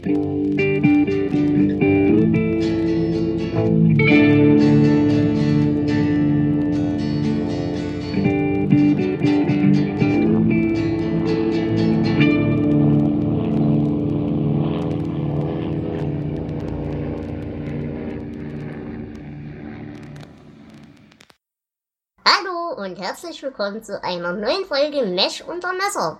Hallo und herzlich willkommen zu einer neuen Folge Mesh unter Messer.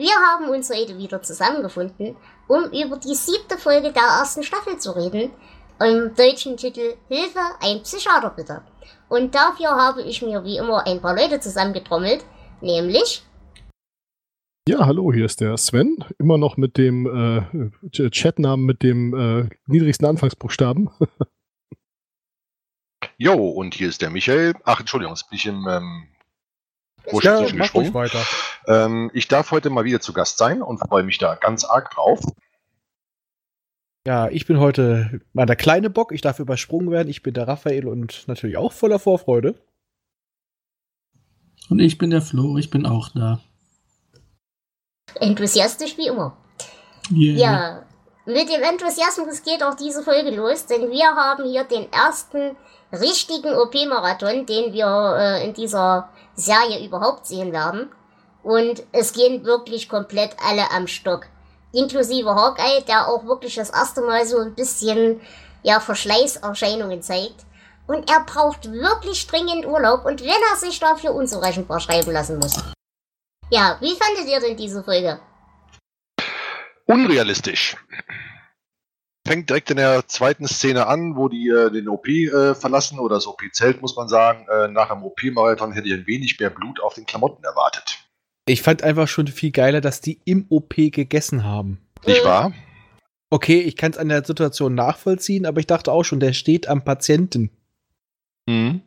Wir haben uns heute wieder zusammengefunden, um über die siebte Folge der ersten Staffel zu reden, im deutschen Titel Hilfe, ein Psychiater bitte. Und dafür habe ich mir wie immer ein paar Leute zusammengetrommelt, nämlich Ja, hallo, hier ist der Sven, immer noch mit dem äh, Chatnamen mit dem äh, niedrigsten Anfangsbuchstaben. Jo, und hier ist der Michael. Ach, Entschuldigung, jetzt bin ich im ähm, Busch Ja, zwischen mach ruhig gesprungen. weiter. Ähm, ich darf heute mal wieder zu Gast sein und freue mich da ganz arg drauf. Ja, ich bin heute mal der kleine Bock. Ich darf übersprungen werden. Ich bin der Raphael und natürlich auch voller Vorfreude. Und ich bin der Flo, ich bin auch da. enthusiastisch wie immer. Yeah. Ja, mit dem Enthusiasmus geht auch diese Folge los, denn wir haben hier den ersten richtigen OP-Marathon, den wir äh, in dieser Serie überhaupt sehen werden. Und es gehen wirklich komplett alle am Stock. Inklusive Hawkeye, der auch wirklich das erste Mal so ein bisschen ja, Verschleißerscheinungen zeigt. Und er braucht wirklich dringend Urlaub und wenn er sich dafür unzurechenbar schreiben lassen muss. Ja, wie fandet ihr denn diese Folge? Unrealistisch. Fängt direkt in der zweiten Szene an, wo die äh, den OP äh, verlassen oder das OP-Zelt, muss man sagen. Äh, nach dem OP-Marathon hätte ich ein wenig mehr Blut auf den Klamotten erwartet. Ich fand einfach schon viel geiler, dass die im OP gegessen haben. Nicht wahr? Okay, ich kann es an der Situation nachvollziehen, aber ich dachte auch schon, der steht am Patienten. Mhm.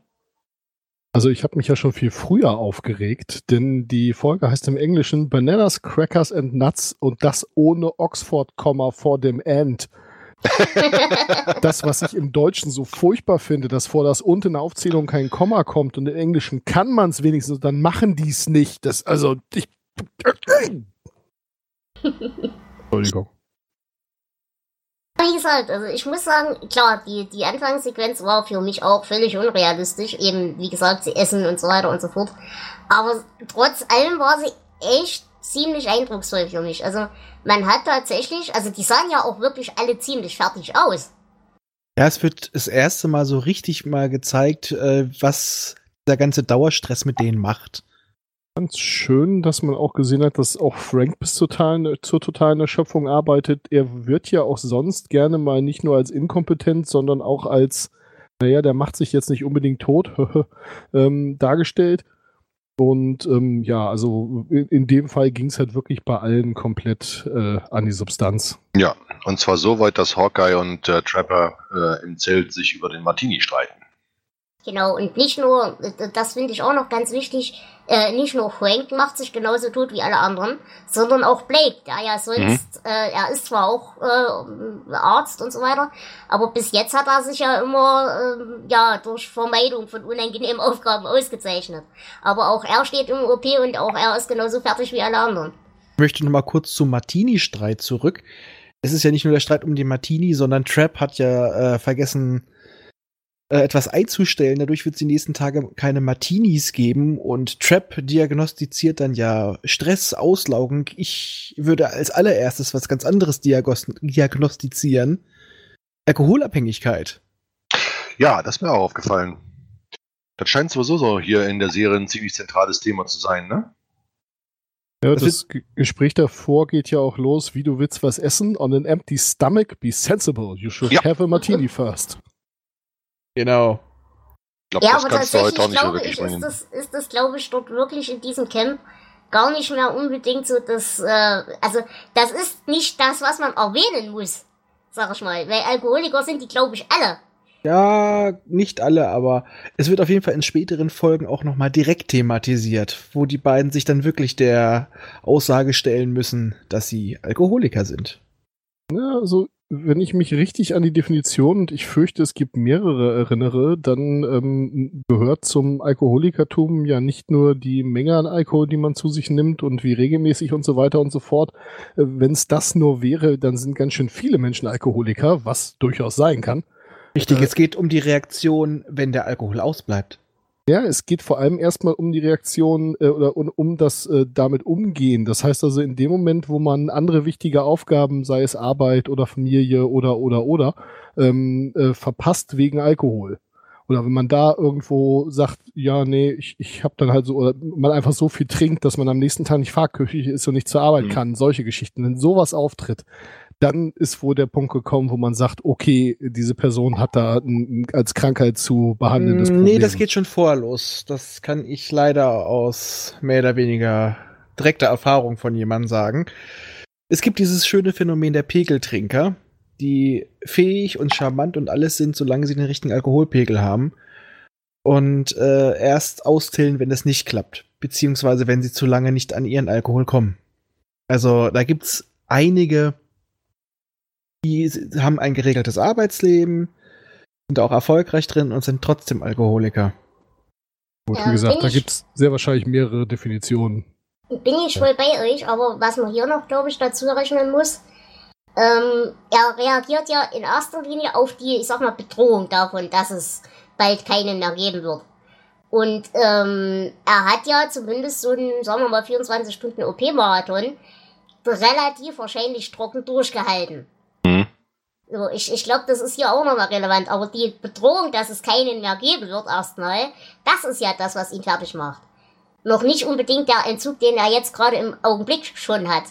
Also ich habe mich ja schon viel früher aufgeregt, denn die Folge heißt im Englischen Bananas, Crackers and Nuts und das ohne Oxford-Komma vor dem And. Das, was ich im Deutschen so furchtbar finde, dass vor das und in der Aufzählung kein Komma kommt und im Englischen kann man es wenigstens, dann machen die es nicht. Das, also, ich. Entschuldigung. Wie gesagt, also ich muss sagen, klar, die, die Anfangssequenz war für mich auch völlig unrealistisch. Eben, wie gesagt, sie essen und so weiter und so fort. Aber trotz allem war sie echt ziemlich eindrucksvoll für mich. Also man hat tatsächlich, also die sahen ja auch wirklich alle ziemlich fertig aus. Ja, es wird das erste Mal so richtig mal gezeigt, äh, was der ganze Dauerstress mit denen macht. Ganz schön, dass man auch gesehen hat, dass auch Frank bis zur totalen, zur totalen Erschöpfung arbeitet. Er wird ja auch sonst gerne mal nicht nur als inkompetent, sondern auch als, naja, der macht sich jetzt nicht unbedingt tot, ähm, dargestellt. Und ähm, ja, also in, in dem Fall ging es halt wirklich bei allen komplett äh, an die Substanz. Ja, und zwar so weit, dass Hawkeye und äh, Trapper äh, im Zelt sich über den Martini streiten. Genau, und nicht nur, das finde ich auch noch ganz wichtig, äh, nicht nur Frank macht sich genauso tot wie alle anderen, sondern auch Blake, der ja sonst, äh, er ist zwar auch äh, Arzt und so weiter, aber bis jetzt hat er sich ja immer äh, ja durch Vermeidung von unangenehmen Aufgaben ausgezeichnet. Aber auch er steht im OP und auch er ist genauso fertig wie alle anderen. Ich möchte noch mal kurz zum Martini-Streit zurück. Es ist ja nicht nur der Streit um den Martini, sondern Trap hat ja äh, vergessen, äh, etwas einzustellen. Dadurch wird es die nächsten Tage keine Martinis geben und Trap diagnostiziert dann ja Stress, Auslaugen. Ich würde als allererstes was ganz anderes diagnostizieren. Alkoholabhängigkeit. Ja, das ist mir auch aufgefallen. Das scheint sowieso so hier in der Serie ein ziemlich zentrales Thema zu sein, ne? Ja, Das das, Ge- Gespräch davor geht ja auch los, wie du willst was essen. On an empty stomach, be sensible. You should Ja. have a martini first. Genau. Ich glaube, Ja, aber tatsächlich auch nicht mehr glaube ich, ist das, ist das glaube ich dort wirklich in diesem Camp gar nicht mehr unbedingt so das, äh, also das ist nicht das, was man erwähnen muss, sag ich mal, weil Alkoholiker sind die glaube ich alle. Ja, nicht alle, aber es wird auf jeden Fall in späteren Folgen auch noch mal direkt thematisiert, wo die beiden sich dann wirklich der Aussage stellen müssen, dass sie Alkoholiker sind. Ja, also wenn ich mich richtig an die Definition und ich fürchte, es gibt mehrere erinnere, dann ähm, gehört zum Alkoholikertum ja nicht nur die Menge an Alkohol, die man zu sich nimmt und wie regelmäßig und so weiter und so fort. Äh, wenn es das nur wäre, dann sind ganz schön viele Menschen Alkoholiker, was durchaus sein kann. Richtig, Äh, es geht um die Reaktion, wenn der Alkohol ausbleibt. Ja, es geht vor allem erstmal um die Reaktion äh, oder um, um das äh, damit umgehen. Das heißt also, in dem Moment, wo man andere wichtige Aufgaben, sei es Arbeit oder Familie oder oder oder, ähm, äh, verpasst wegen Alkohol. Oder wenn man da irgendwo sagt, ja, nee, ich, ich habe dann halt so, oder man einfach so viel trinkt, dass man am nächsten Tag nicht fahrküchig ist und nicht zur Arbeit Mhm. kann, solche Geschichten. Wenn sowas auftritt, dann ist wohl der Punkt gekommen, wo man sagt, okay, diese Person hat da ein, als Krankheit zu behandelndes Mm, Problem. Nee, das geht schon vorher los. Das kann ich leider aus mehr oder weniger direkter Erfahrung von jemandem sagen. Es gibt dieses schöne Phänomen der Pegeltrinker, die fähig und charmant und alles sind, solange sie den richtigen Alkoholpegel haben. Und äh, erst austillen, wenn es nicht klappt. Beziehungsweise wenn sie zu lange nicht an ihren Alkohol kommen. Also da gibt's einige, die haben ein geregeltes Arbeitsleben, sind auch erfolgreich drin und sind trotzdem Alkoholiker. Gut, Ja, wie gesagt, da gibt es sehr wahrscheinlich mehrere Definitionen. Bin ich voll bei euch, aber was man hier noch, glaube ich, dazu rechnen muss, ähm, er reagiert ja in erster Linie auf die, ich sag mal, Bedrohung davon, dass es bald keinen mehr geben wird. Und ähm, er hat ja zumindest so einen, sagen wir mal, 24 Stunden OP-Marathon relativ wahrscheinlich trocken durchgehalten. So, ich ich glaube, das ist hier auch nochmal relevant. Aber die Bedrohung, dass es keinen mehr geben wird, erstmal, das ist ja das, was ihn fertig macht. Noch nicht unbedingt der Entzug, den er jetzt gerade im Augenblick schon hat.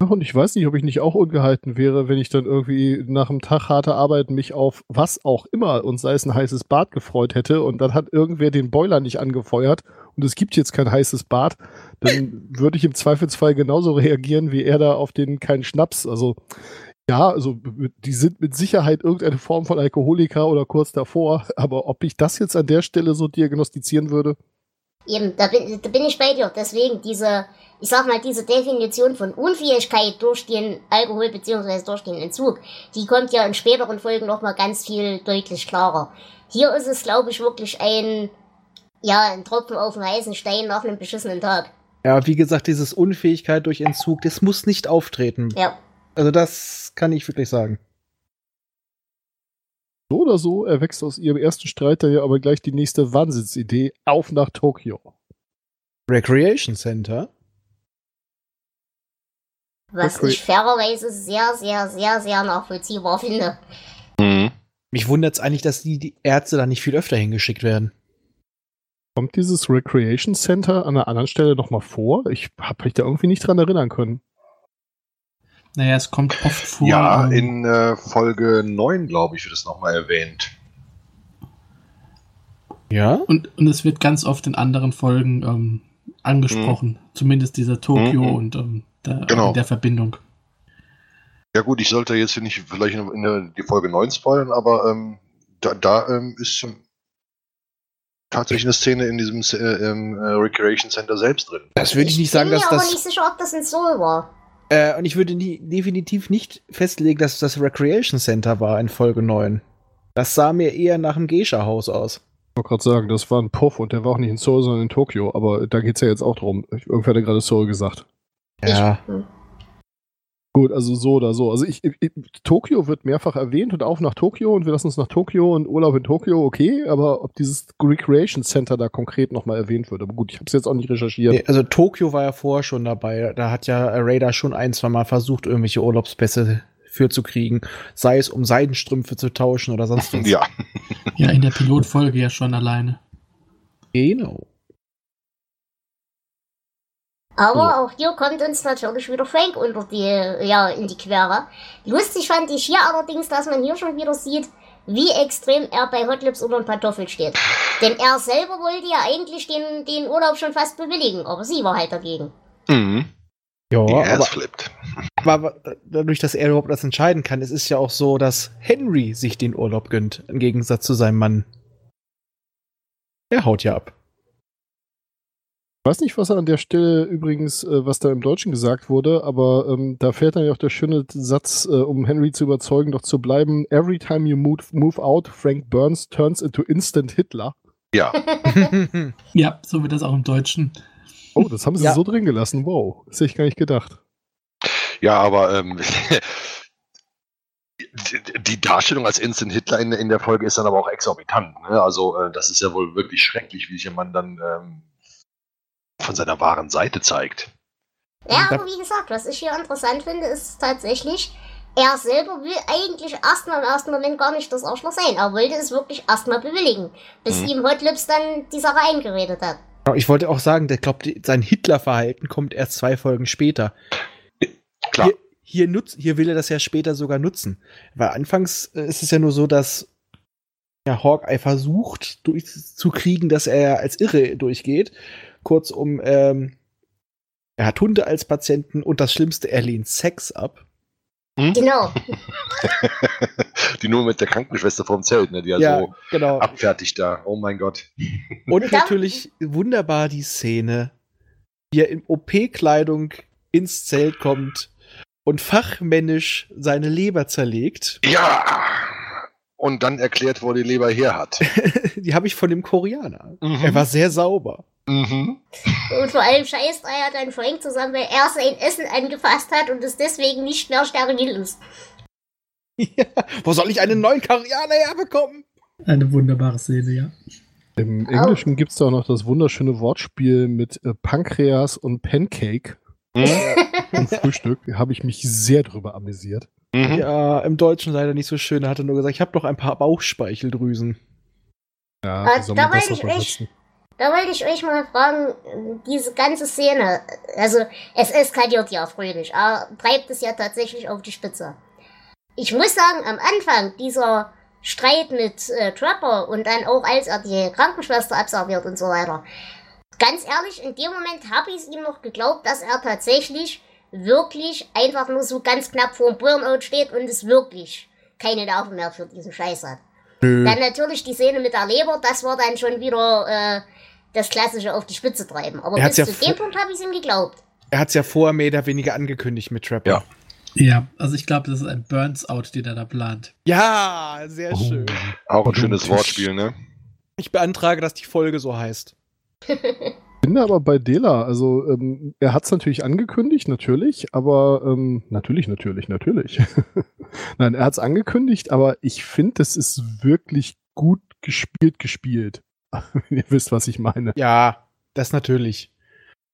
Und ich weiß nicht, ob ich nicht auch ungehalten wäre, wenn ich dann irgendwie nach einem Tag harter Arbeit mich auf was auch immer und sei es ein heißes Bad gefreut hätte und dann hat irgendwer den Boiler nicht angefeuert und es gibt jetzt kein heißes Bad, dann würde ich im Zweifelsfall genauso reagieren wie er da auf den keinen Schnaps. Also ja, also die sind mit Sicherheit irgendeine Form von Alkoholiker oder kurz davor, aber ob ich das jetzt an der Stelle so diagnostizieren würde, Eben, da bin, da bin ich bei dir. Deswegen diese, ich sag mal, diese Definition von Unfähigkeit durch den Alkohol beziehungsweise durch den Entzug, die kommt ja in späteren Folgen nochmal ganz viel deutlich klarer. Hier ist es, glaube ich, wirklich ein, ja, ein Tropfen auf den heißen Stein nach einem beschissenen Tag. Ja, wie gesagt, dieses Unfähigkeit durch Entzug, das muss nicht auftreten. Ja. Also das kann ich wirklich sagen. So oder so erwächst aus ihrem ersten Streit ja aber gleich die nächste Wahnsinnsidee auf nach Tokio. Recreation Center. Was Okay. ich fairerweise sehr, sehr, sehr, sehr nachvollziehbar finde. Mhm. Mich wundert es eigentlich, dass die, die Ärzte da nicht viel öfter hingeschickt werden. Kommt dieses Recreation Center an einer anderen Stelle nochmal vor? Ich habe mich da irgendwie nicht dran erinnern können. Naja, es kommt oft vor. Ja, ähm, in äh, Folge 9, glaube ich, wird es nochmal erwähnt. Ja? und, und es wird ganz oft in anderen Folgen ähm, angesprochen. Zumindest dieser Tokio Mhm. und ähm, der, Genau. der Verbindung. Ja gut, ich sollte jetzt hier nicht vielleicht in, in die Folge 9 spoilern, aber ähm, da, da ähm, ist tatsächlich eine Szene in diesem äh, äh, Recreation Center selbst drin. Das würde ich nicht sagen, bin dass mir aber das. nicht sicher, ob das ein Soul war. Äh, und ich würde nie, definitiv nicht festlegen, dass das Recreation Center war in Folge 9. Das sah mir eher nach einem Geisha-Haus aus. Ich wollte gerade sagen, das war ein Puff und der war auch nicht in Seoul, sondern in Tokio. Aber da geht's ja jetzt auch drum. Ich- Irgendwer hatte gerade Seoul gesagt. Ja. Hm. Gut, also so oder so. Also ich, ich, Tokio wird mehrfach erwähnt und auf nach Tokio und wir lassen uns nach Tokio und Urlaub in Tokio, okay, aber ob dieses Recreation Center da konkret nochmal erwähnt wird. Aber gut, ich habe es jetzt auch nicht recherchiert. Nee, also Tokio war ja vorher schon dabei. Da hat ja Radar schon ein, zwei Mal versucht, irgendwelche Urlaubspässe für zu kriegen. Sei es, um Seidenstrümpfe zu tauschen oder sonst was. Ja, Ja, in der Pilotfolge ja schon alleine. Genau. Aber auch hier kommt uns natürlich wieder Frank unter die, ja, in die Quere. Lustig fand ich hier allerdings, dass man hier schon wieder sieht, wie extrem er bei Hotlips unter den Pantoffel steht. Denn er selber wollte ja eigentlich den, den Urlaub schon fast bewilligen, aber sie war halt dagegen. mhm. Ja, aber, flippt. aber dadurch, dass er überhaupt das entscheiden kann, es ist ja auch so, dass Henry sich den Urlaub gönnt, im Gegensatz zu seinem Mann. Er haut ja ab. Ich weiß nicht, was an der Stelle übrigens, äh, was da im Deutschen gesagt wurde, aber ähm, da fährt dann ja auch der schöne Satz, äh, um Henry zu überzeugen, doch zu bleiben. Every time you move, move out, Frank Burns turns into instant Hitler. Ja, Ja, so wird das auch im Deutschen. Oh, das haben sie Ja. so drin gelassen. Wow, das hätte ich gar nicht gedacht. ja, aber ähm, die- die Darstellung als Instant Hitler in, in der Folge ist dann aber auch exorbitant. Ne? Also äh, das ist ja wohl wirklich schrecklich, wie sich der Mann dann ähm, von seiner wahren Seite zeigt. Ja, aber wie gesagt, was ich hier interessant finde, ist tatsächlich, er selber will eigentlich erstmal im ersten Moment gar nicht das Arschloch sein. Er wollte es wirklich erstmal bewilligen, bis Mhm. ihm Hot Lips dann die Sache eingeredet hat. Ich wollte auch sagen, der glaubt, sein Hitler-Verhalten kommt erst zwei Folgen später. Klar. Hier, hier, nutz, hier will er das ja später sogar nutzen. Weil anfangs äh, ist es ja nur so, dass ja, Hawkeye versucht durchzukriegen, dass er als Irre durchgeht. Kurzum, ähm, er hat Hunde als Patienten und das Schlimmste, er lehnt Sex ab. Genau. die nur mit der Krankenschwester vom Zelt, ne? die ja, ja, so genau. abfertigt da. Oh mein Gott. Und natürlich wunderbar die Szene, wie er in OP-Kleidung ins Zelt kommt und fachmännisch seine Leber zerlegt. Ja! Und dann erklärt, wo die Leber her hat. die habe ich von dem Koreaner. Mhm. Er war sehr sauber. Mhm. Und vor allem scheißt er ja dann Frank zusammen, weil er sein Essen angefasst hat und es deswegen nicht mehr steril ist. ja. Wo soll ich einen neuen Koreaner herbekommen? Eine wunderbare Szene, ja. Im Englischen gibt es da auch noch das wunderschöne Wortspiel mit äh, Pankreas und Pancake Mhm. im Frühstück. Habe ich mich sehr drüber amüsiert. Mhm. Ja, im Deutschen leider nicht so schön. Er hatte nur gesagt, ich habe noch ein paar Bauchspeicheldrüsen. Ja, Ah, soll da wollte ich übersetzen? Da wollte ich euch mal fragen, diese ganze Szene, also es eskaliert ja fröhlich, er treibt es ja tatsächlich auf die Spitze. Ich muss sagen, am Anfang dieser Streit mit äh, Trapper und dann auch als er die Krankenschwester abserviert und so weiter, ganz ehrlich, in dem Moment habe ich es ihm noch geglaubt, dass er tatsächlich wirklich einfach nur so ganz knapp vor dem Burnout steht und es wirklich keine Nerven mehr für diesen Scheiß hat. Nö. Dann natürlich die Szene mit der Leber, das war dann schon wieder äh, das klassische auf die Spitze treiben. Aber Er bis ja zu dem Punkt habe ich es ihm geglaubt. Er hat es ja vorher mehr oder weniger angekündigt mit Trapper. Ja. Ja, also ich glaube, das ist ein Burns-Out, den er da plant. Ja, sehr Oh. schön. Auch ein schönes. Wortspiel, ne? Ich beantrage, dass die Folge so heißt. bin aber bei Dela. Also ähm, er hat es natürlich angekündigt, natürlich, aber ähm, natürlich, natürlich, natürlich. Nein, er hat es angekündigt, aber ich finde, das ist wirklich gut gespielt, gespielt. Wenn ihr wisst, was ich meine. Ja, das natürlich.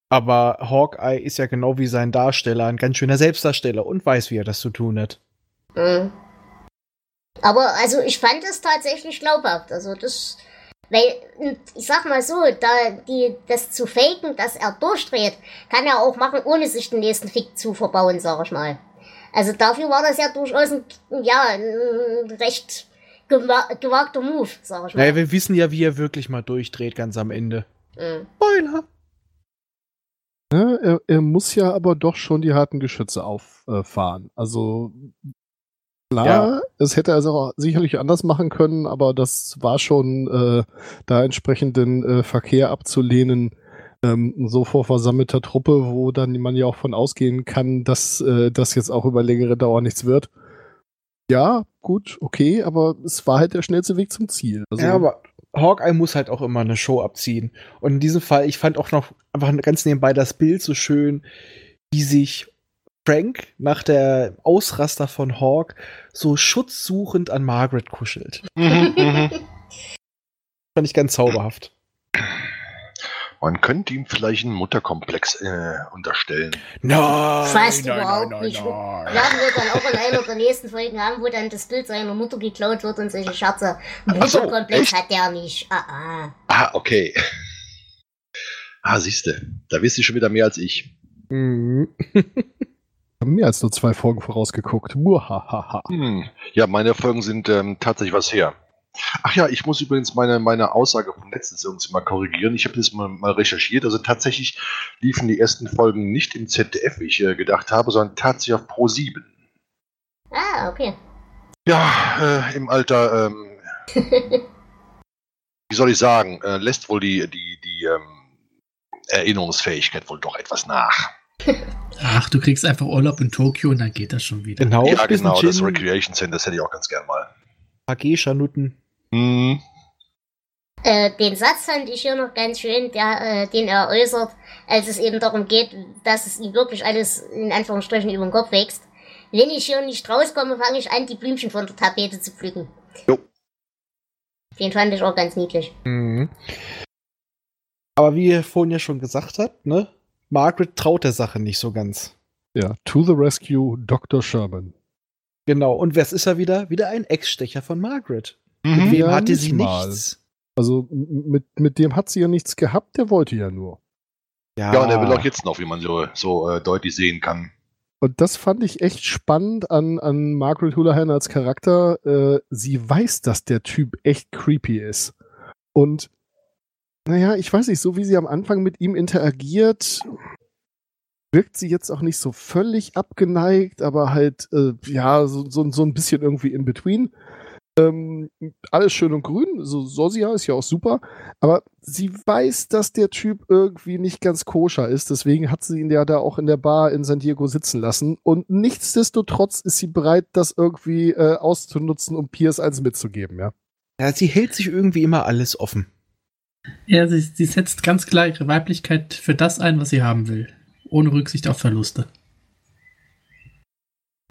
Aber Hawkeye ist ja genau wie sein Darsteller ein ganz schöner Selbstdarsteller und weiß, wie er das zu tun hat. Mhm. Aber also ich fand es tatsächlich glaubhaft. Also das, weil ich sag mal so, da die das zu faken, dass er durchdreht, kann er auch machen, ohne sich den nächsten Fick zu verbauen, sag ich mal. Also dafür war das ja durchaus ein, ja, ein recht gewa gewagter Move, sag ich mal. Naja, wir wissen ja, wie er wirklich mal durchdreht, ganz am Ende. Mhm. Spoiler! Ja, er, er muss ja aber doch schon die harten Geschütze auffahren. Also klar, Ja. es hätte er also auch sicherlich anders machen können, aber das war schon äh, da entsprechenden äh, Verkehr abzulehnen, ähm, so vor versammelter Truppe, wo dann man ja auch von ausgehen kann, dass äh, das jetzt auch über längere Dauer nichts wird. Ja, gut, okay, aber es war halt der schnellste Weg zum Ziel. Also, Ja, aber Hawkeye muss halt auch immer eine Show abziehen. Und in diesem Fall, ich fand auch noch einfach ganz nebenbei das Bild so schön, wie sich Frank nach der Ausraster von Hawk so schutzsuchend an Margaret kuschelt. Mhm, mhm. Fand ich ganz zauberhaft. Man könnte ihm vielleicht einen Mutterkomplex äh, unterstellen. Nein! Fast nein, überhaupt nein, nicht. nein, nein. Werden wir dann auch in einer der nächsten Folgen haben, wo dann das Bild seiner Mutter geklaut wird und solche Scherze. So, Mutterkomplex echt? hat der nicht. Ah, ah. Ah, okay. Ah, siehste, da wisst ihr schon wieder mehr als ich. Haben mehr als nur zwei Folgen vorausgeguckt. Muhahaha. Hm. Ja, meine Folgen sind ähm, tatsächlich was her. Ach ja, ich muss übrigens meine, meine Aussage vom letzten irgendwie mal korrigieren. Ich habe das mal, mal recherchiert. Also tatsächlich liefen die ersten Folgen nicht im ZDF, wie ich äh, gedacht habe, sondern tatsächlich auf Pro 7. Ah, okay. Ja, äh, im Alter, ähm, wie soll ich sagen, äh, lässt wohl die, die, die ähm, Erinnerungsfähigkeit wohl doch etwas nach. Ach, du kriegst einfach Urlaub in Tokio und dann geht das schon wieder. Genau, ja, genau, das Recreation Center, das hätte ich auch ganz gern mal. AG-Schanutten. Hm. Äh, den Satz fand ich hier noch ganz schön, der, äh, den er äußert, als es eben darum geht, dass es ihm wirklich alles in Anführungsstrichen über den Kopf wächst. Wenn ich hier nicht rauskomme, fange ich an, die Blümchen von der Tapete zu pflücken. Jo. Den fand ich auch ganz niedlich. Mhm. Aber wie ihr vorhin ja schon gesagt habt, ne? Margaret traut der Sache nicht so ganz. Ja, to the rescue, Dr. Sherman. Genau. Und wer ist er wieder? Wieder ein Ex-Stecher von Margaret. Mit Mhm. wem Ja, hatte nicht sie mal. nichts? Also mit, mit dem hat sie ja nichts gehabt, der wollte ja nur. Ja, und er will auch jetzt noch, wie man so, so äh, deutlich sehen kann. Und das fand ich echt spannend an, an Margaret Houlihan als Charakter. Äh, sie weiß, dass der Typ echt creepy ist. Und naja, ich weiß nicht, so wie sie am Anfang mit ihm interagiert, wirkt sie jetzt auch nicht so völlig abgeneigt, aber halt, äh, ja, so, so, so ein bisschen irgendwie in between. Ähm, alles schön und grün, so Sosia ist ja auch super, aber sie weiß, dass der Typ irgendwie nicht ganz koscher ist, deswegen hat sie ihn ja da auch in der Bar in San Diego sitzen lassen und nichtsdestotrotz ist sie bereit, das irgendwie äh, auszunutzen, um Pierce eins mitzugeben, ja. Ja, sie hält sich irgendwie immer alles offen. Ja, sie, sie setzt ganz klar ihre Weiblichkeit für das ein, was sie haben will. Ohne Rücksicht auf Verluste.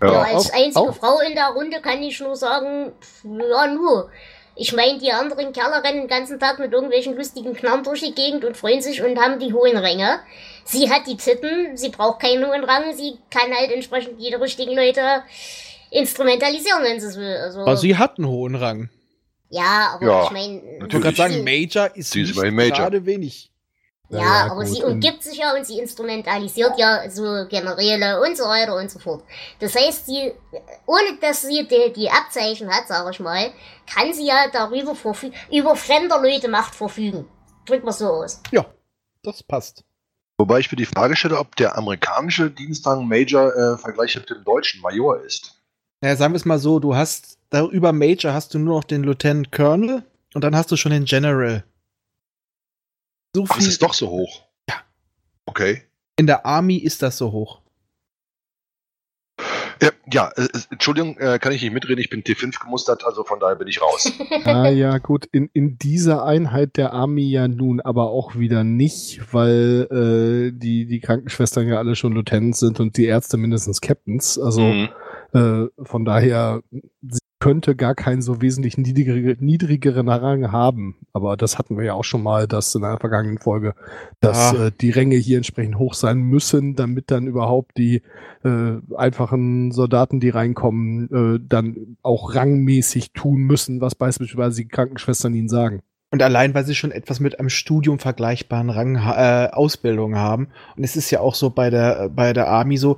Ja, Ja. als auch- einzige auch- Frau in der Runde kann ich nur sagen, ja, nur. Ich meine, die anderen Kerle rennen den ganzen Tag mit irgendwelchen lustigen Knarren durch die Gegend und freuen sich und haben die hohen Ränge. Sie hat die Titten, sie braucht keinen hohen Rang, sie kann halt entsprechend die richtigen Leute instrumentalisieren, wenn sie es will. Also, Aber sie hat einen hohen Rang. Ja, aber Ja, ich meine, Ich wollte gerade sagen, sie- Major ist Sie ist Major. gerade wenig. Ja, Ja, aber gut, sie umgibt sich ja und sie instrumentalisiert ja so Generäle und so weiter und so fort. Das heißt, sie, ohne dass sie die, die Abzeichen hat, sage ich mal, kann sie ja darüber verfügen, über fremder Leute Macht verfügen. Drück mal so aus. Ja, das passt. Wobei ich mir die Frage stelle, ob der amerikanische Dienstrang Major äh, vergleichbar mit dem deutschen Major ist. Naja, sagen wir es mal so, du hast, da über Major hast du nur noch den Lieutenant Colonel und dann hast du schon den General. So Ach, es viel ist doch so hoch. Ja. Okay. in der Army ist das so hoch. Ja, ja äh, äh, Entschuldigung, äh, kann ich nicht mitreden. Ich bin T5 gemustert, also von daher bin ich raus. Ah ja, gut, in, in dieser Einheit der Army ja nun aber auch wieder nicht, weil äh, die, die Krankenschwestern ja alle schon Lieutenants sind und die Ärzte mindestens Captains. Also Mhm. Äh, von daher, sie könnte gar keinen so wesentlich niedrigere, niedrigeren Rang haben. Aber das hatten wir ja auch schon mal, dass in einer vergangenen Folge, dass Ja. äh, die Ränge hier entsprechend hoch sein müssen, damit dann überhaupt die äh, einfachen Soldaten, die reinkommen, äh, dann auch rangmäßig tun müssen, was beispielsweise die Krankenschwestern ihnen sagen. Und allein, weil sie schon etwas mit einem Studium vergleichbaren Rang, äh, Ausbildung haben. Und es ist ja auch so bei der, bei der Army so,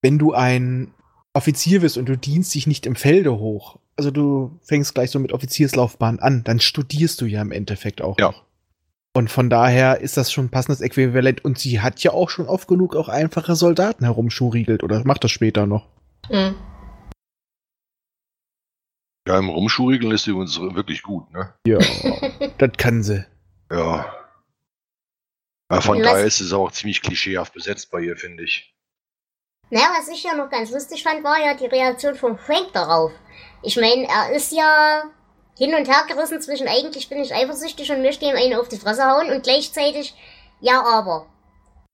wenn du ein Offizier bist und du dienst dich nicht im Felde hoch, also du fängst gleich so mit Offizierslaufbahn an, dann studierst du ja im Endeffekt auch Ja. noch. Und von daher ist das schon ein passendes Äquivalent. Und sie hat ja auch schon oft genug auch einfache Soldaten herumschuriegelt oder macht das später noch. Hm. Ja, im Rumschurigeln ist sie übrigens wirklich gut, ne? Ja, das kann sie. Ja. ja von Was- daher ist es auch ziemlich klischeehaft besetzt bei ihr, finde ich. Naja, was ich ja noch ganz lustig fand, war ja die Reaktion von Frank darauf. Ich meine, er ist ja hin und her gerissen zwischen eigentlich bin ich eifersüchtig und möchte ihm einen auf die Fresse hauen und gleichzeitig, ja, aber.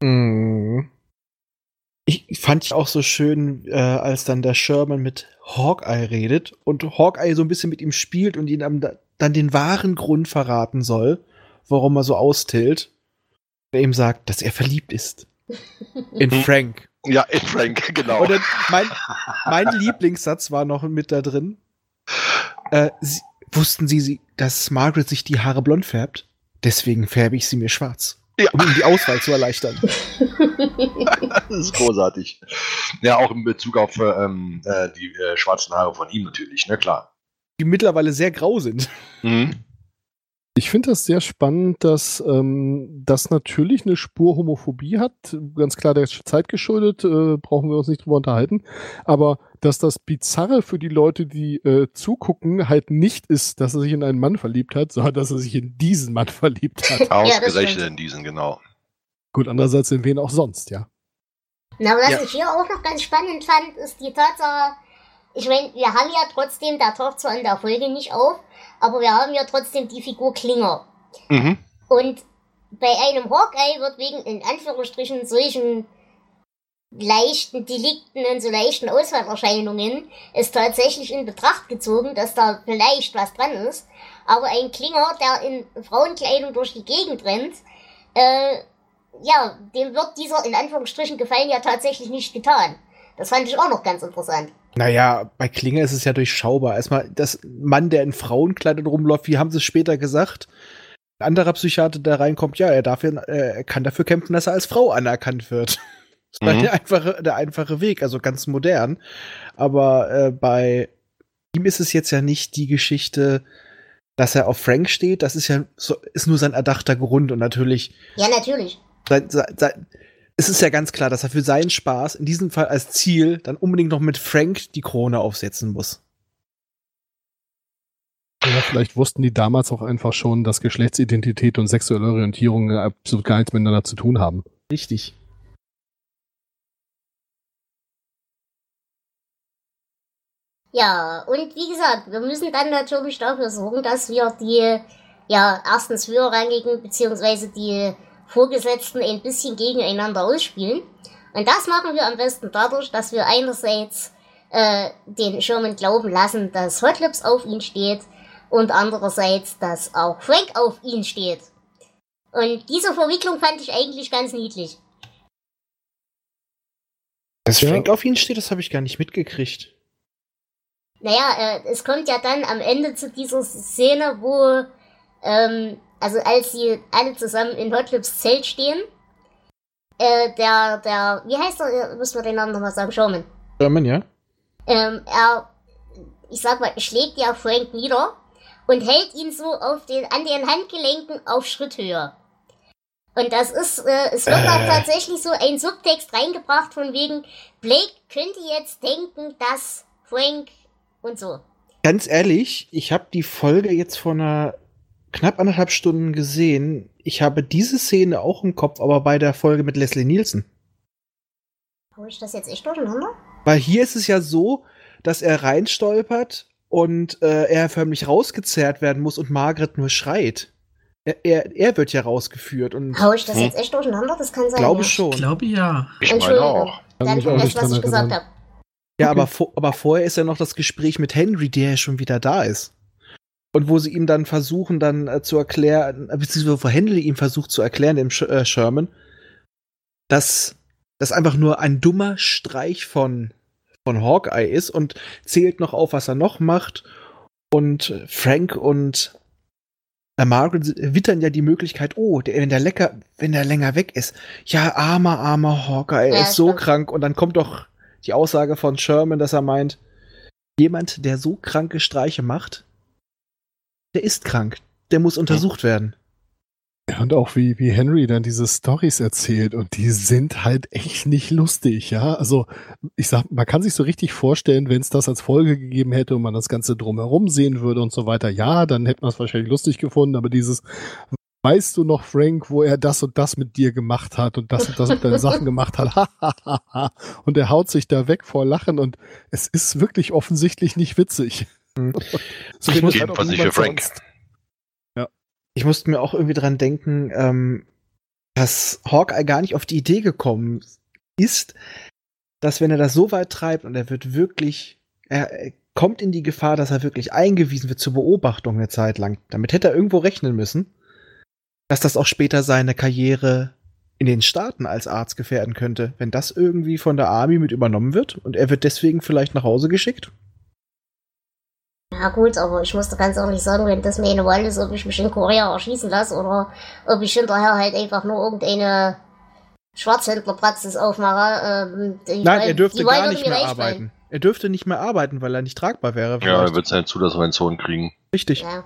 Mhm. Ich fand ich auch so schön, äh, als dann der Sherman mit Hawkeye redet und Hawkeye so ein bisschen mit ihm spielt und ihn dann den wahren Grund verraten soll, warum er so austillt. Der ihm sagt, dass er verliebt ist. In Mhm. Frank. Ja, in Frank, genau. Und dann mein, mein Lieblingssatz war noch mit da drin. Äh, sie, wussten Sie, sie, dass Margaret sich die Haare blond färbt? Deswegen färbe ich sie mir schwarz. Ja. Um ihm die Auswahl zu erleichtern. das ist großartig. Ja, auch in Bezug auf äh, ähm, äh, die äh, schwarzen Haare von ihm natürlich, ne, klar. Die mittlerweile sehr grau sind. Mhm. Ich finde das sehr spannend, dass ähm, das natürlich eine Spur Homophobie hat. Ganz klar der Zeit geschuldet, äh, brauchen wir uns nicht drüber unterhalten. Aber dass das Bizarre für die Leute, die äh, zugucken, halt nicht ist, dass er sich in einen Mann verliebt hat, sondern dass er sich in diesen Mann verliebt hat. Ausgerechnet in diesen, genau. Gut, andererseits in wen auch sonst, ja. Na, was Ja. ich hier auch noch ganz spannend fand, ist die Tatsache, ich meine, wir haben ja trotzdem, der taucht zwar in der Folge nicht auf, aber wir haben ja trotzdem die Figur Klinger. Mhm. Und bei einem Hawkeye wird wegen, in Anführungsstrichen, solchen leichten Delikten und so leichten Ausfallerscheinungen ist tatsächlich in Betracht gezogen, dass da vielleicht was dran ist. Aber ein Klinger, der in Frauenkleidung durch die Gegend rennt, äh, ja, dem wird dieser in Anführungsstrichen Gefallen ja tatsächlich nicht getan. Das fand ich auch noch ganz interessant. Naja, bei Klinge ist es ja durchschaubar. Erstmal, das Mann, der in Frauenkleidern rumläuft, wie haben sie es später gesagt? Ein anderer Psychiater, der reinkommt, ja, er, darf, äh, er kann dafür kämpfen, dass er als Frau anerkannt wird. Das war Mhm. der, einfache, der einfache Weg, also ganz modern. Aber äh, bei ihm ist es jetzt ja nicht die Geschichte, dass er auf Frank steht. Das ist ja so, ist nur sein erdachter Grund und natürlich Ja, natürlich. sein, sein, sein, es ist ja ganz klar, dass er für seinen Spaß, in diesem Fall als Ziel, dann unbedingt noch mit Frank die Krone aufsetzen muss. Ja, vielleicht wussten die damals auch einfach schon, dass Geschlechtsidentität und sexuelle Orientierung absolut gar nichts miteinander zu tun haben. Richtig. Ja, und wie gesagt, wir müssen dann natürlich dafür sorgen, dass wir die, ja, erstens höherrangigen beziehungsweise die Vorgesetzten ein bisschen gegeneinander ausspielen. Und das machen wir am besten dadurch, dass wir einerseits äh, den Sherman glauben lassen, dass Hotlips auf ihn steht und andererseits, dass auch Frank auf ihn steht. Und diese Verwicklung fand ich eigentlich ganz niedlich. Dass. Frank auf ihn steht, das habe ich gar nicht mitgekriegt. Naja, äh, es kommt ja dann am Ende zu dieser Szene, wo, ähm, also als sie alle zusammen in Hotlips Zelt stehen, äh, der, der, wie heißt er, müssen wir den Namen nochmal sagen, Sherman, Sherman, ja? ähm, er, ich sag mal, schlägt ja Frank nieder und hält ihn so auf den, an den Handgelenken auf Schritthöhe. Und das ist, äh, es wird auch Äh. tatsächlich so ein Subtext reingebracht von wegen, Blake könnte jetzt denken, dass Frank und so. Ganz ehrlich, ich habe die Folge jetzt vor einer knapp anderthalb Stunden gesehen. Ich habe diese Szene auch im Kopf, aber bei der Folge mit Leslie Nielsen. Hau ich das jetzt echt durcheinander? Weil hier ist es ja so, dass er reinstolpert und äh, er förmlich rausgezerrt werden muss und Margaret nur schreit. Er, er, er wird ja rausgeführt und Hau ich das Hm. jetzt echt durcheinander? Das kann sein. glaube ja. schon. Ich glaube ja. Ich meine Entschuldigung. auch. Dann auch das, nicht was ich gesagt habe. Ja, aber, vor, aber vorher ist ja noch das Gespräch mit Henry, der ja schon wieder da ist. Und wo sie ihm dann versuchen, dann äh, zu erklären, beziehungsweise wo Henry ihm versucht zu erklären, dem Sh äh, Sherman, dass das einfach nur ein dummer Streich von, von Hawkeye ist und zählt noch auf, was er noch macht. Und Frank und äh, Margaret wittern ja die Möglichkeit, oh, der, wenn der lecker, wenn der länger weg ist, ja, armer, armer Hawkeye, er Ja, ist so stimmt. krank. Und dann kommt doch die Aussage von Sherman, dass er meint, jemand, der so kranke Streiche macht, der ist krank. Der muss untersucht werden. Ja, und auch wie, wie Henry dann diese Stories erzählt und die sind halt echt nicht lustig, ja. Also ich sag, man kann sich so richtig vorstellen, wenn es das als Folge gegeben hätte und man das Ganze drumherum sehen würde und so weiter, ja, dann hätte man es wahrscheinlich lustig gefunden, aber dieses, weißt du noch, Frank, wo er das und das mit dir gemacht hat und das und das mit deinen Sachen gemacht hat, ha, ha, ha, ha. und er haut sich da weg vor Lachen und es ist wirklich offensichtlich nicht witzig. Mhm. So Ich muss- Jedenfalls nicht für Frank. sonst. Ich musste mir auch irgendwie dran denken, ähm, dass Hawkeye gar nicht auf die Idee gekommen ist, dass wenn er das so weit treibt und er wird wirklich, er, er kommt in die Gefahr, dass er wirklich eingewiesen wird zur Beobachtung eine Zeit lang. Damit hätte er irgendwo rechnen müssen, dass das auch später seine Karriere in den Staaten als Arzt gefährden könnte, wenn das irgendwie von der Army mit übernommen wird und er wird deswegen vielleicht nach Hause geschickt. Ja gut, aber ich muss dir ganz ehrlich sagen, wenn das mir eine Wahl ist, ob ich mich in Korea erschießen lasse oder ob ich hinterher halt einfach nur irgendeine Schwarzhändlerpraxis aufmache. Ähm, die Nein, Wahl- er dürfte gar nicht mehr arbeiten. Er dürfte nicht mehr arbeiten, weil er nicht tragbar wäre. Ja, vielleicht. er wird seine Zulassung kriegen. Richtig. Ja.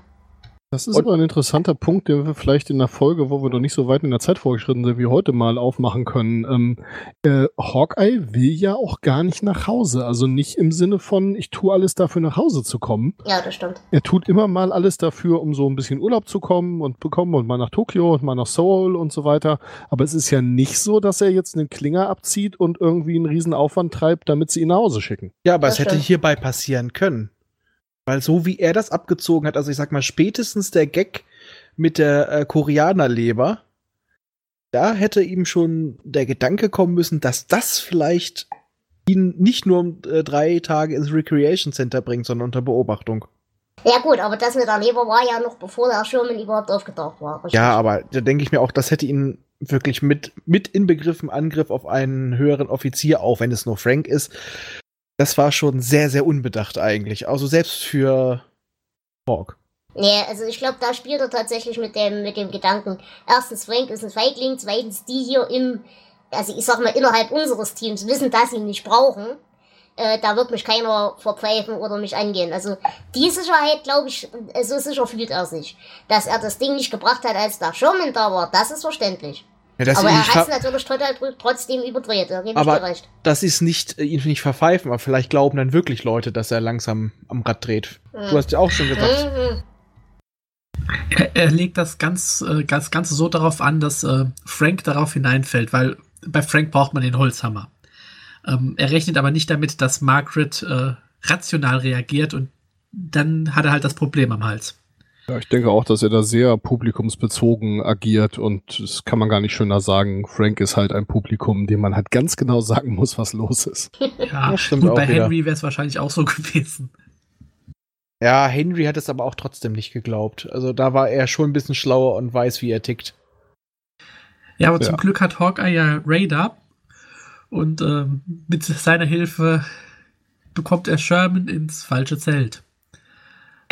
Das ist Und- aber ein interessanter Punkt, den wir vielleicht in der Folge, wo wir noch nicht so weit in der Zeit vorgeschritten sind, wie heute mal aufmachen können. Ähm, äh, Hawkeye will ja auch gar nicht nach Hause. Also nicht im Sinne von, ich tue alles dafür, nach Hause zu kommen. Ja, das stimmt. Er tut immer mal alles dafür, um so ein bisschen Urlaub zu kommen und bekommen und mal nach Tokio und mal nach Seoul und so weiter. Aber es ist ja nicht so, dass er jetzt einen Klinger abzieht und irgendwie einen riesen Aufwand treibt, damit sie ihn nach Hause schicken. Ja, aber Das es hätte stimmt. hierbei passieren können. Weil so wie er das abgezogen hat, also ich sag mal, spätestens der Gag mit der äh, Koreanerleber, da hätte ihm schon der Gedanke kommen müssen, dass das vielleicht ihn nicht nur um äh, drei Tage ins Recreation Center bringt, sondern unter Beobachtung. Ja gut, aber das mit der Leber war ja noch bevor der Sherman überhaupt aufgetaucht war. richtig? Ja, aber da denke ich mir auch, das hätte ihn wirklich mit, mit inbegriffen Angriff auf einen höheren Offizier, auch wenn es nur Frank ist. Das war schon sehr, sehr unbedacht eigentlich. Also selbst für Hawk. Nee, also ich glaube, da spielt er tatsächlich mit dem, mit dem Gedanken, erstens, Frank ist ein Feigling, zweitens, die hier im, also ich sag mal, innerhalb unseres Teams wissen, dass sie ihn nicht brauchen. Äh, da wird mich keiner verpfeifen oder mich angehen. Also die Sicherheit, glaube ich, äh, so sicher fühlt er sich. Dass er das Ding nicht gebracht hat, als der Sherman da war, das ist verständlich. Ja, aber er hat natürlich total tr- trotzdem überdreht, da gebe ich Aber- dir recht. das ist nicht, äh, ihn nicht verpfeifen, aber vielleicht glauben dann wirklich Leute, dass er langsam am Rad dreht. Du hast ja auch schon gesagt. Mhm. Er, er legt das ganz, äh, ganz Ganze so darauf an, dass äh, Frank darauf hineinfällt, weil bei Frank braucht man den Holzhammer. Ähm, er rechnet aber nicht damit, dass Margaret äh, rational reagiert und dann hat er halt das Problem am Hals. Ja, ich denke auch, dass er da sehr publikumsbezogen agiert und das kann man gar nicht schöner sagen. Frank ist halt ein Publikum, dem man halt ganz genau sagen muss, was los ist. Ja, Das stimmt gut, auch bei wieder. Henry wäre es wahrscheinlich auch so gewesen. Ja, Henry hat es aber auch trotzdem nicht geglaubt. Also da war er schon ein bisschen schlauer und weiß, wie er tickt. Ja, aber Ja. zum Glück hat Hawkeye ja Radar und ähm, mit seiner Hilfe bekommt er Sherman ins falsche Zelt.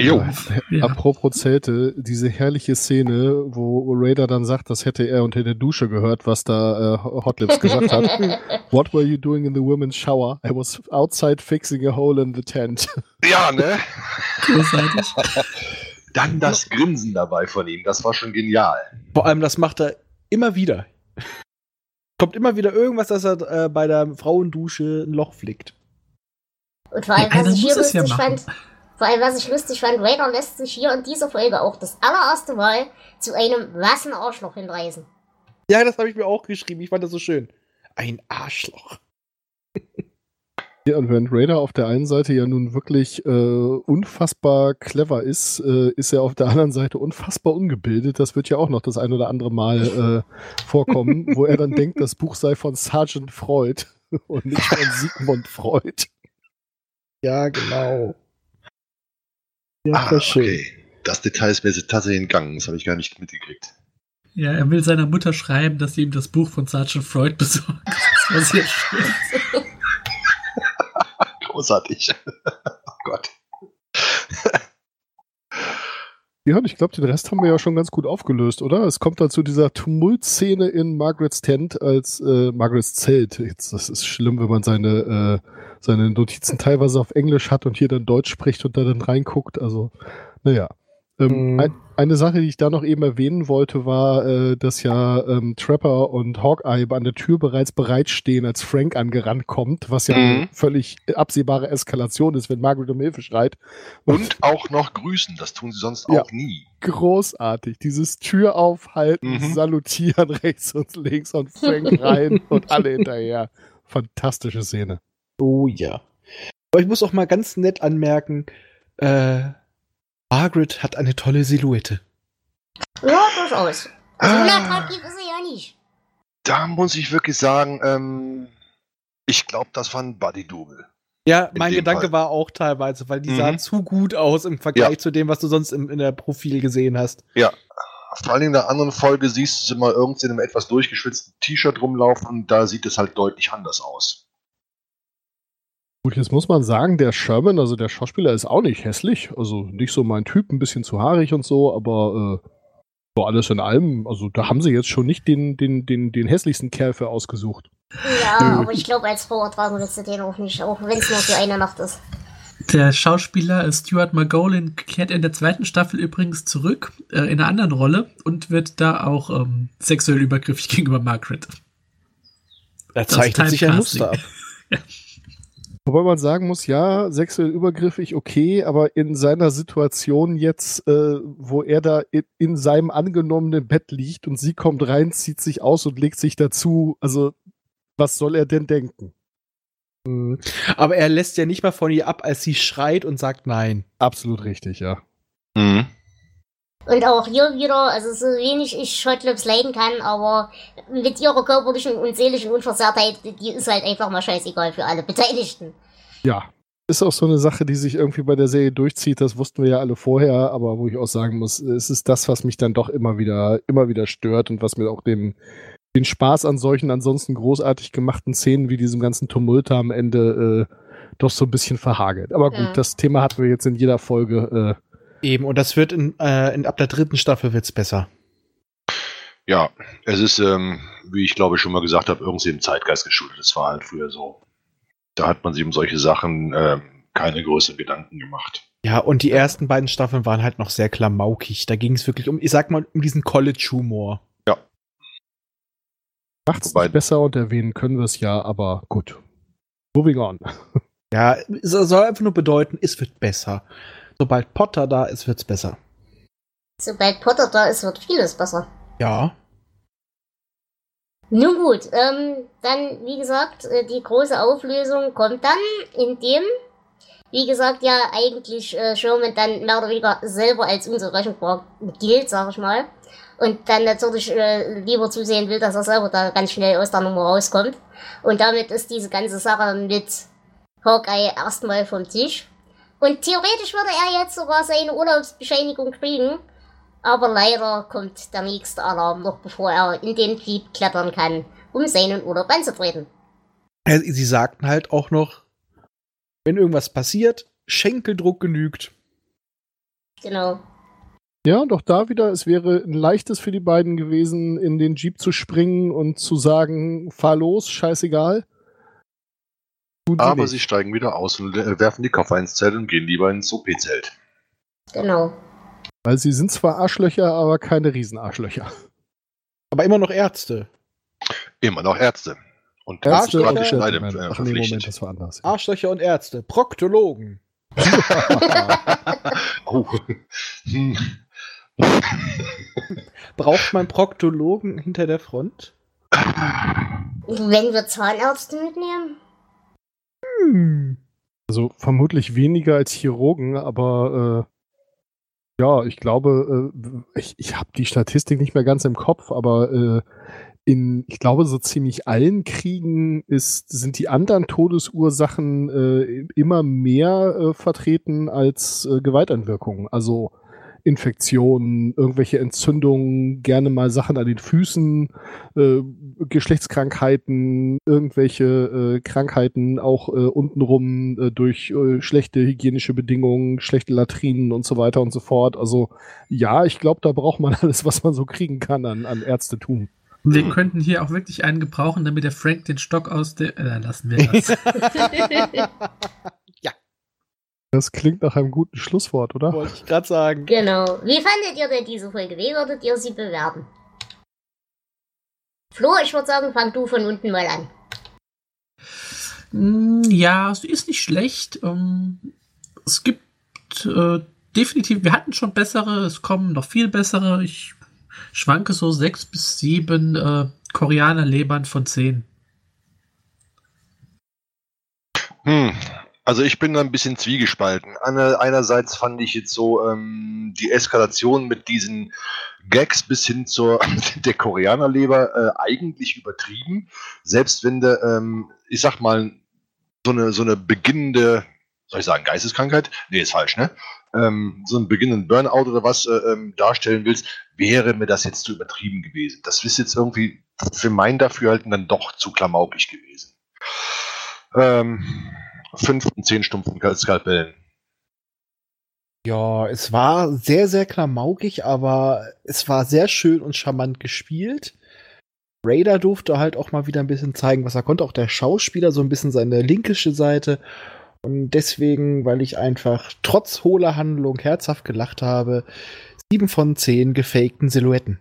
Jo. Ja. Apropos Zelte, diese herrliche Szene, wo Raider dann sagt, das hätte er unter der Dusche gehört, was da äh, Hotlips gesagt hat. What were you doing in the women's shower? I was outside fixing a hole in the tent. Ja, ne? Großartig. Dann das Grinsen dabei von ihm, das war schon genial. Vor allem, das macht er immer wieder. Kommt immer wieder irgendwas, dass er äh, bei der Frauendusche ein Loch flickt. Und vor allem, Ja, was ich hier ja lustig machen. fand, vor allem, was ich lustig fand, Raider lässt sich hier in dieser Folge auch das allererste Mal zu einem wassen Arschloch hinreißen. Ja, das habe ich mir auch geschrieben. Ich fand das so schön. Ein Arschloch. Ja, und während Raider auf der einen Seite ja nun wirklich äh, unfassbar clever ist, äh, ist er auf der anderen Seite unfassbar ungebildet. Das wird ja auch noch das ein oder andere Mal äh, vorkommen, wo er dann denkt, das Buch sei von Sergeant Freud und nicht von Sigmund Freud. Ja, genau. Ja, Ah, okay. Das Detail ist mir tatsächlich entgangen, das habe ich gar nicht mitgekriegt. Ja, er will seiner Mutter schreiben, dass sie ihm das Buch von Sergeant Freud besorgt. Das war sehr schön. Großartig. oh Gott. Ja, und ich glaube, den Rest haben wir ja schon ganz gut aufgelöst, oder? Es kommt dann zu dieser Tumultszene in Margarets Tent als äh, Margarets Zelt. Jetzt, das ist schlimm, wenn man seine, äh, seine Notizen teilweise auf Englisch hat und hier dann Deutsch spricht und da dann reinguckt. Also, naja. Ähm, Mhm. ein, eine Sache, die ich da noch eben erwähnen wollte, war, äh, dass ja ähm, Trapper und Hawkeye an der Tür bereits bereitstehen, als Frank angerannt kommt, was ja Mhm. eine völlig absehbare Eskalation ist, wenn Margaret um Hilfe schreit. Und auch noch grüßen, das tun sie sonst Ja. auch nie. großartig. Dieses Tür aufhalten, Mhm. salutieren rechts und links und Frank rein und alle hinterher. Fantastische Szene. Oh ja. Aber ich muss auch mal ganz nett anmerken, äh, Margaret hat eine tolle Silhouette. Ja, durchaus. Also Ah. unattraktiv ist er ja nicht. Da muss ich wirklich sagen, ähm, ich glaube, das war ein Buddy-Double. Ja, In mein Gedanke Fall. war auch teilweise, weil die Mhm. sahen zu gut aus im Vergleich Ja. zu dem, was du sonst im, in der Profil gesehen hast. Vor allem in der anderen Folge siehst du sie mal irgendwie in einem etwas durchgeschwitzten T-Shirt rumlaufen, da sieht es halt deutlich anders aus. Gut, jetzt muss man sagen, der Sherman, also der Schauspieler, ist auch nicht hässlich. Also nicht so mein Typ, ein bisschen zu haarig und so, aber äh, so alles in allem, also da haben sie jetzt schon nicht den, den, den, den hässlichsten Kerl für ausgesucht. Ja, aber ich glaube, als Frau ertragen willst du den auch nicht, auch wenn es nur für eine Nacht ist. Der Schauspieler Stuart Margolin kehrt in der zweiten Staffel übrigens zurück, äh, in einer anderen Rolle und wird da auch ähm, sexuell übergriffig gegenüber Margaret. Da zeichnet sich ein Muster ab. ja. Wobei man sagen muss, ja, sexuell übergriffig, okay, aber in seiner Situation jetzt, äh, wo er da in, in, seinem angenommenen Bett liegt und sie kommt rein, zieht sich aus und legt sich dazu, also was soll er denn denken? Mhm. Aber er lässt ja nicht mal von ihr ab, als sie schreit und sagt nein. Absolut richtig, ja. Mhm. Und auch hier wieder, also so wenig ich Schottlobs leiden kann, aber mit ihrer körperlichen und seelischen Unversehrtheit, die ist halt einfach mal scheißegal für alle Beteiligten. Ja. Ist auch so eine Sache, die sich irgendwie bei der Serie durchzieht, das wussten wir ja alle vorher, aber wo ich auch sagen muss, es ist das, was mich dann doch immer wieder, immer wieder stört und was mir auch den, den Spaß an solchen ansonsten großartig gemachten Szenen wie diesem ganzen Tumult am Ende äh, doch so ein bisschen verhagelt. Aber gut, ja. das Thema hatten wir jetzt in jeder Folge. Äh, Eben, und das wird in, äh, in ab der dritten Staffel wird's besser. Ja, es ist, ähm, wie ich glaube ich schon mal gesagt habe, irgendwie im Zeitgeist geschuldet. Das war halt früher so. Da hat man sich um solche Sachen ähm, keine größeren Gedanken gemacht. Ja, und die ersten beiden Staffeln waren halt noch sehr klamaukig. Da ging es wirklich um, ich sag mal, um diesen College-Humor. Macht es besser und erwähnen können wir es ja, aber gut. Moving on. Ja, es soll einfach nur bedeuten, es wird besser. Sobald Potter da ist, wird es besser. Sobald Potter da ist, wird vieles besser. Ja. Nun gut, ähm, dann, wie gesagt, äh, die große Auflösung kommt dann, indem, wie gesagt, ja eigentlich äh, Sherman dann mehr oder weniger selber als unser Rechenbar gilt, sag ich mal und dann natürlich äh, lieber zusehen will, dass er selber da ganz schnell aus der Nummer rauskommt. Und damit ist diese ganze Sache mit Hawkeye erstmal vom Tisch. Und theoretisch würde er jetzt sogar seine Urlaubsbescheinigung kriegen. Aber leider kommt der nächste Alarm noch bevor er in den Jeep klettern kann, um seinen Urlaub anzutreten. Sie sagten halt auch noch, wenn irgendwas passiert, Schenkeldruck genügt. Genau. Ja, auch da wieder, es wäre ein leichtes für die beiden gewesen, in den Jeep zu springen und zu sagen, fahr los, scheißegal. Sie Aber nicht. sie steigen wieder aus und äh, werfen die Koffer ins Zelt und gehen lieber ins OP-Zelt. Genau. Weil sie sind zwar Arschlöcher, aber keine Riesenarschlöcher. Aber immer noch Ärzte. Immer noch Ärzte. Und Ärzte und Ärzte. Äh, Ach, nee, Moment, das war anders. Arschlöcher und Ärzte. Proktologen. oh. Hm. Braucht man Proktologen hinter der Front? Wenn wir Zahnärzte mitnehmen? Also vermutlich weniger als Chirurgen, aber äh, ja, ich glaube, äh, ich, ich habe die Statistik nicht mehr ganz im Kopf, aber äh, in, ich glaube, so ziemlich allen Kriegen ist, sind die anderen Todesursachen äh, immer mehr äh, vertreten als äh, Gewalteinwirkungen. Also Infektionen, irgendwelche Entzündungen, gerne mal Sachen an den Füßen, äh, Geschlechtskrankheiten, irgendwelche äh, Krankheiten auch äh, untenrum äh, durch äh, schlechte hygienische Bedingungen, schlechte Latrinen und so weiter und so fort. Also ja, ich glaube, da braucht man alles, was man so kriegen kann an, an Ärztetum. Wir könnten hier auch wirklich einen gebrauchen, damit der Frank den Stock aus der. Äh, lassen wir das. Das klingt nach einem guten Schlusswort, oder? Wollte ich gerade sagen. Genau. Wie fandet ihr denn diese Folge? Wie würdet ihr sie bewerten? Flo, ich würde sagen, fang du von unten mal an. Mm, ja, sie ist nicht schlecht. Ähm, es gibt äh, definitiv, wir hatten schon bessere, es kommen noch viel bessere. Ich schwanke so sechs bis sieben äh, Koreaner-Lebern von zehn. Hm, also ich bin da ein bisschen zwiegespalten. einerseits fand ich jetzt so ähm, die Eskalation mit diesen Gags bis hin zur der Koreanerleber äh, eigentlich übertrieben. Selbst wenn der, ähm, ich sag mal, so eine, so eine beginnende, soll ich sagen, Geisteskrankheit? Nee, ist falsch, ne? Ähm, so einen beginnenden Burnout oder was äh, ähm, darstellen willst, wäre mir das jetzt zu übertrieben gewesen. Das ist jetzt irgendwie für mein Dafürhalten dann doch zu klamaukig gewesen. Ähm, fünf und zehn stumpfen Skalpellen. Ja, es war sehr, sehr klamaukig, aber es war sehr schön und charmant gespielt. Raider durfte halt auch mal wieder ein bisschen zeigen, was er konnte. Auch der Schauspieler so ein bisschen seine linkische Seite. Und deswegen, weil ich einfach trotz hohler Handlung herzhaft gelacht habe, sieben von zehn gefakten Silhouetten.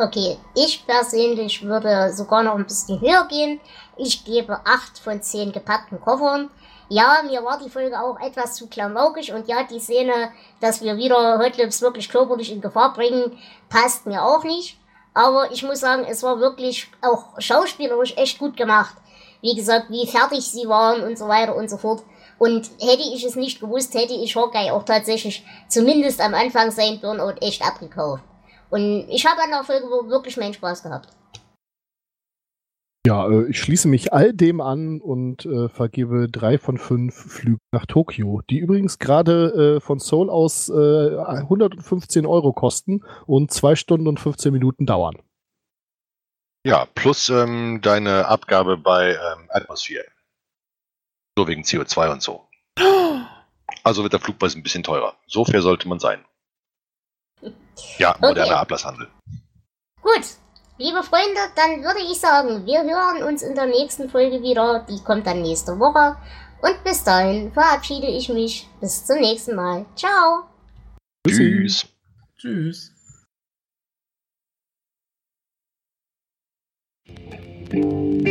Okay, ich persönlich würde sogar noch ein bisschen höher gehen. Ich gebe 8 von 10 gepackten Koffern. Ja, mir war die Folge auch etwas zu klamaukig und ja, die Szene, dass wir wieder Hotlips wirklich körperlich in Gefahr bringen, passt mir auch nicht. Aber ich muss sagen, es war wirklich auch schauspielerisch echt gut gemacht. Wie gesagt, wie fertig sie waren und so weiter und so fort. Und hätte ich es nicht gewusst, hätte ich Hawkeye auch tatsächlich zumindest am Anfang sein Burnout echt abgekauft. Und ich habe an der Folge wirklich meinen Spaß gehabt. Ja, äh, ich schließe mich all dem an und äh, vergebe drei von fünf Flügen nach Tokio, die übrigens gerade äh, von Seoul aus äh, 115 Euro kosten und zwei Stunden und 15 Minuten dauern. Ja, plus ähm, deine Abgabe bei ähm, Atmosphere. So wegen CO2 und so. Also wird der Flugpreis ein bisschen teurer. So fair sollte man sein. Ja, moderner Okay. Ablasshandel. Gut, liebe Freunde, dann würde ich sagen, wir hören uns in der nächsten Folge wieder. Die kommt dann nächste Woche. Und bis dahin verabschiede ich mich. Bis zum nächsten Mal. Ciao. Tschüss. Tschüss. Thank